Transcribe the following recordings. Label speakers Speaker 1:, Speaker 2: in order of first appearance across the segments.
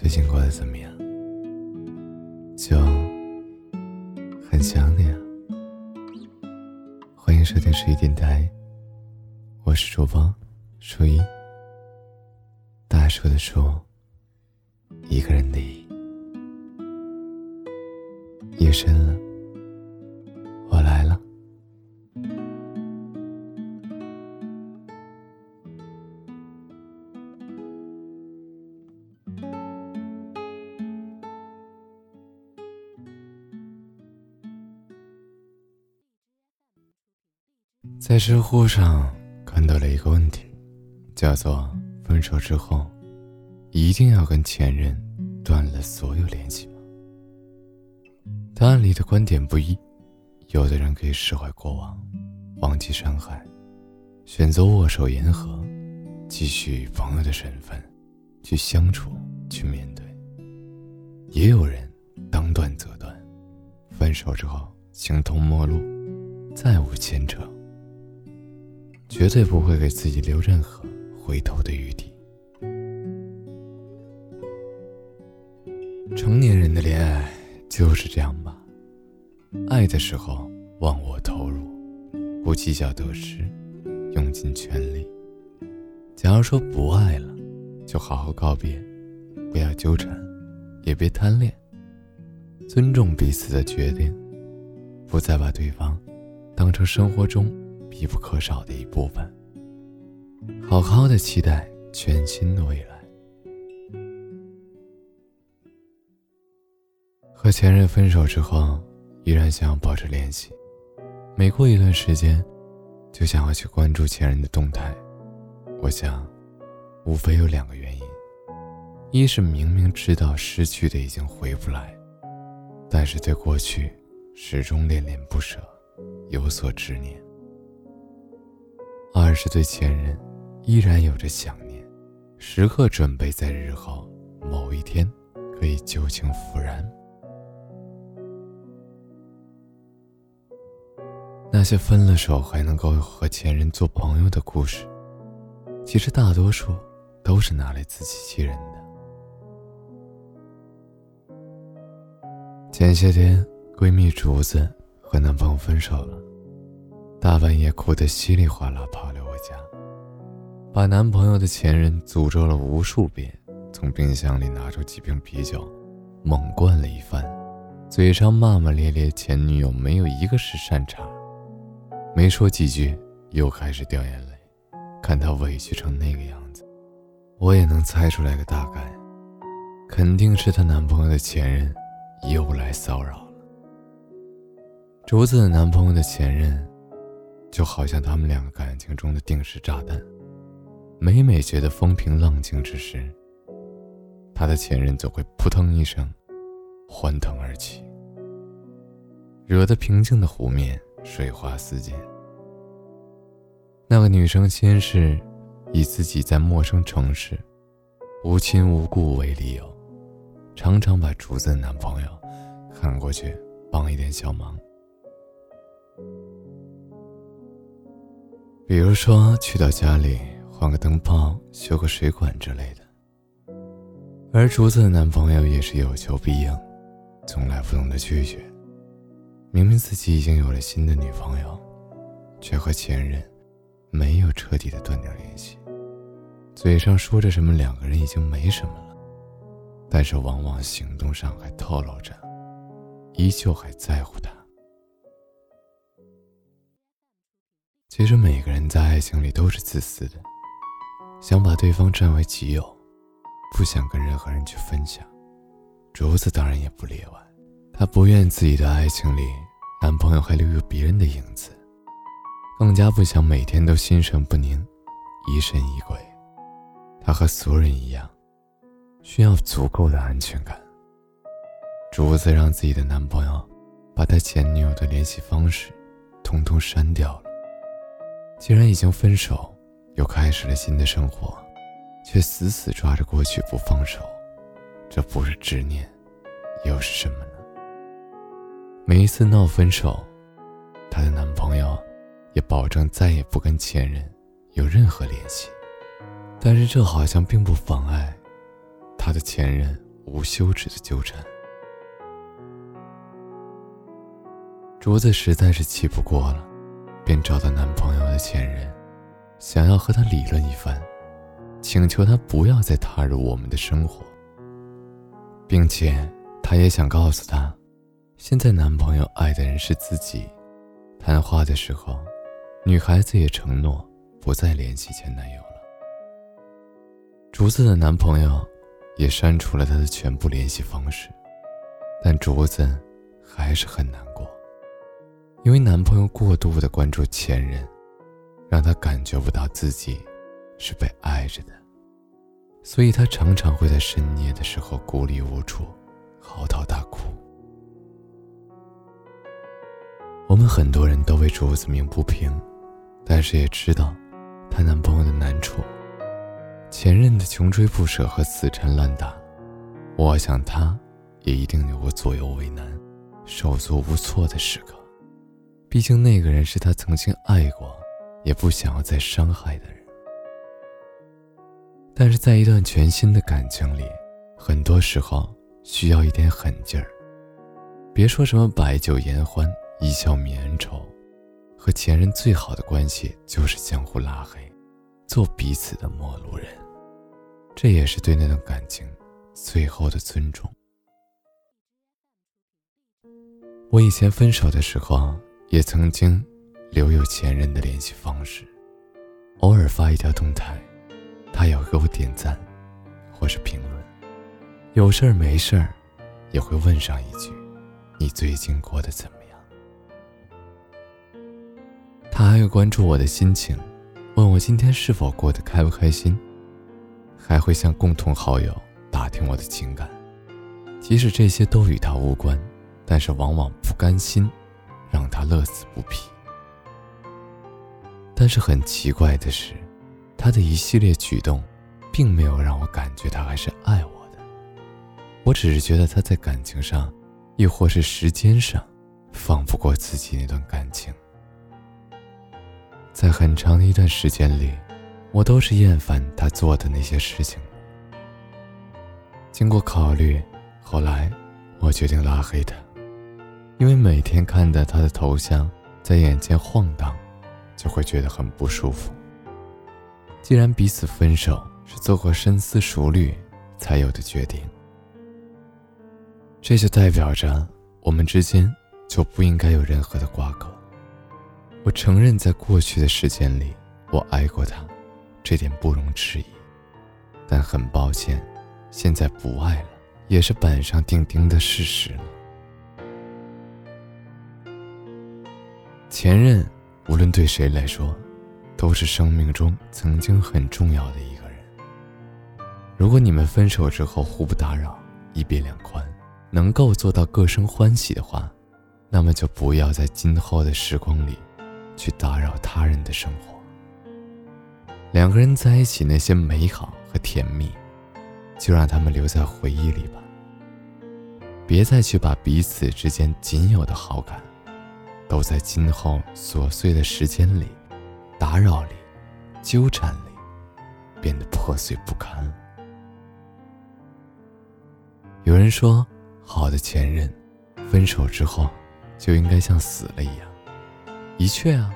Speaker 1: 最近过得怎么样？就很想你啊！欢迎收听十一电台，我是主播初一。大树的树，一个人的。夜深了，在知乎上看到了一个问题，叫做“分手之后，一定要跟前任断了所有联系吗？”答案里的观点不一，有的人可以释怀过往，忘记伤害，选择握手言和，继续以朋友的身份去相处、去面对；也有人当断则断，分手之后形同陌路，再无牵扯。绝对不会给自己留任何回头的余地。成年人的恋爱就是这样吧，爱的时候忘我投入，不计较得失，用尽全力。假如说不爱了，就好好告别，不要纠缠，也别贪恋，尊重彼此的决定，不再把对方当成生活中。必不可少的一部分。好好的期待全新的未来。和前任分手之后，依然想要保持联系。每过一段时间，就想要去关注前任的动态。我想，无非有两个原因：一是明明知道失去的已经回不来，但是对过去始终恋恋不舍，有所执念。二是对前任依然有着想念，时刻准备在日后某一天可以旧情复燃。那些分了手还能够和前任做朋友的故事，其实大多数都是拿来自欺欺人的。前些天，闺蜜竹子和男朋友分手了。大半夜哭得稀里哗啦跑来我家，把男朋友的前任诅咒了无数遍，从冰箱里拿出几瓶啤酒，猛灌了一番，嘴上骂骂咧咧，前女友没有一个是善茬，没说几句又开始掉眼泪，看她委屈成那个样子，我也能猜出来个大概，肯定是她男朋友的前任又来骚扰了。竹子的男朋友的前任。就好像他们两个感情中的定时炸弹，每每觉得风平浪静之时，他的前任总会扑腾一声，欢腾而起，惹得平静的湖面水花四溅。那个女生先是以自己在陌生城市无亲无故为理由，常常把竹子的男朋友喊过去帮一点小忙。比如说，去到家里换个灯泡、修个水管之类的。而竹子的男朋友也是有求必应，从来不懂得拒绝。明明自己已经有了新的女朋友，却和前任没有彻底的断掉联系，嘴上说着什么两个人已经没什么了，但是往往行动上还透露着，依旧还在乎他。其实每个人在爱情里都是自私的，想把对方占为己有，不想跟任何人去分享。竹子当然也不例外，她不愿自己的爱情里男朋友还留有别人的影子，更加不想每天都心神不宁、疑神疑鬼。她和所有人一样，需要足够的安全感。竹子让自己的男朋友把他前女友的联系方式通通删掉了。既然已经分手，又开始了新的生活，却死死抓着过去不放手，这不是执念，又是什么呢？每一次闹分手，她的男朋友也保证再也不跟前任有任何联系，但是这好像并不妨碍她的前任无休止的纠缠。竹子实在是气不过了，便找到男朋友的前任，想要和他理论一番，请求他不要再踏入我们的生活，并且他也想告诉他，现在男朋友爱的人是自己。谈话的时候，女孩子也承诺不再联系前男友了。竹子的男朋友也删除了她的全部联系方式，但竹子还是很难过，因为男朋友过度的关注前任，让她感觉不到自己是被爱着的，所以她常常会在深夜的时候孤立无助，嚎啕大哭。我们很多人都为竹子鸣不平，但是也知道她男朋友的难处。前任的穷追不舍和死缠烂打，我想他也一定有过左右为难、手足无措的时刻。毕竟那个人是他曾经爱过，也不想要再伤害的人。但是在一段全新的感情里，很多时候需要一点狠劲儿。别说什么白酒言欢。一笑泯恩仇，和前任最好的关系就是相互拉黑，做彼此的陌路人，这也是对那段感情最后的尊重。我以前分手的时候，也曾经留有前任的联系方式，偶尔发一条动态，他也会给我点赞，或是评论，有事儿没事儿，也会问上一句：“你最近过得怎么样？”他还会关注我的心情，问我今天是否过得开不开心，还会向共同好友打听我的情感。即使这些都与他无关，但是往往不甘心让他乐此不疲。但是很奇怪的是，他的一系列举动，并没有让我感觉他还是爱我的。我只是觉得他在感情上，亦或是时间上，放不过自己那段感情。在很长的一段时间里，我都是厌烦他做的那些事情。经过考虑，后来我决定拉黑他，因为每天看到他的头像在眼前晃荡，就会觉得很不舒服。既然彼此分手是做过深思熟虑才有的决定，这就代表着我们之间就不应该有任何的瓜葛。我承认，在过去的时间里，我爱过他，这点不容置疑。但很抱歉，现在不爱了，也是板上钉钉的事实了。前任，无论对谁来说，都是生命中曾经很重要的一个人。如果你们分手之后互不打扰，一别两宽，能够做到各生欢喜的话，那么就不要在今后的时光里。去打扰他人的生活。两个人在一起那些美好和甜蜜，就让他们留在回忆里吧。别再去把彼此之间仅有的好感，都在今后琐碎的时间里、打扰里、纠缠里，变得破碎不堪。有人说，好的前任，分手之后，就应该像死了一样。的确啊，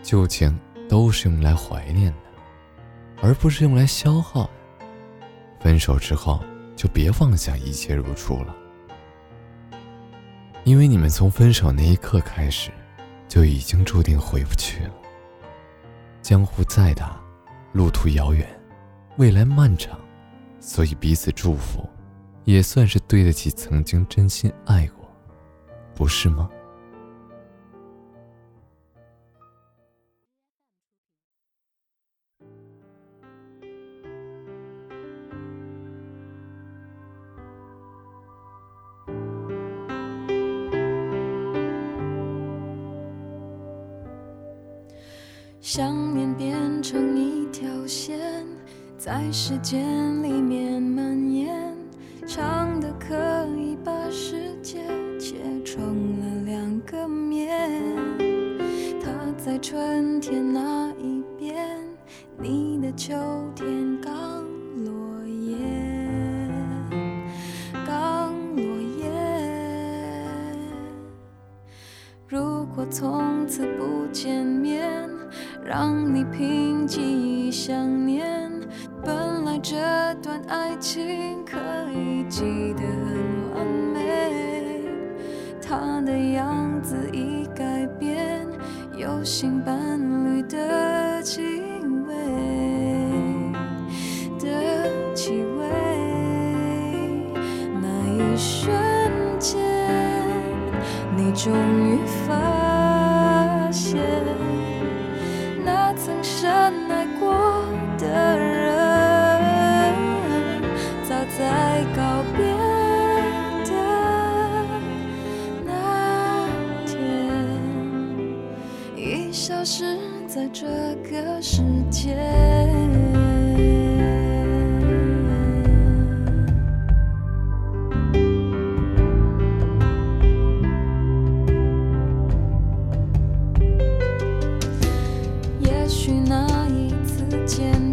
Speaker 1: 旧情都是用来怀念的，而不是用来消耗的。分手之后，就别妄想一切如初了，因为你们从分手那一刻开始，就已经注定回不去了。江湖再大，路途遥远，未来漫长，所以彼此祝福，也算是对得起曾经真心爱过，不是吗？
Speaker 2: 想念变成一条线在时间里面蔓延长的可以把世界切成了两个面它在春天那一边你的秋天刚落叶刚落叶。如果从此不见面让你凭记忆想念。本来这段爱情可以记得很完美，他的样子已改变，有新伴侣的气味的气味。那一瞬间，你终于发爱过的人，早在告别的那天，已消失在这个世界。也许见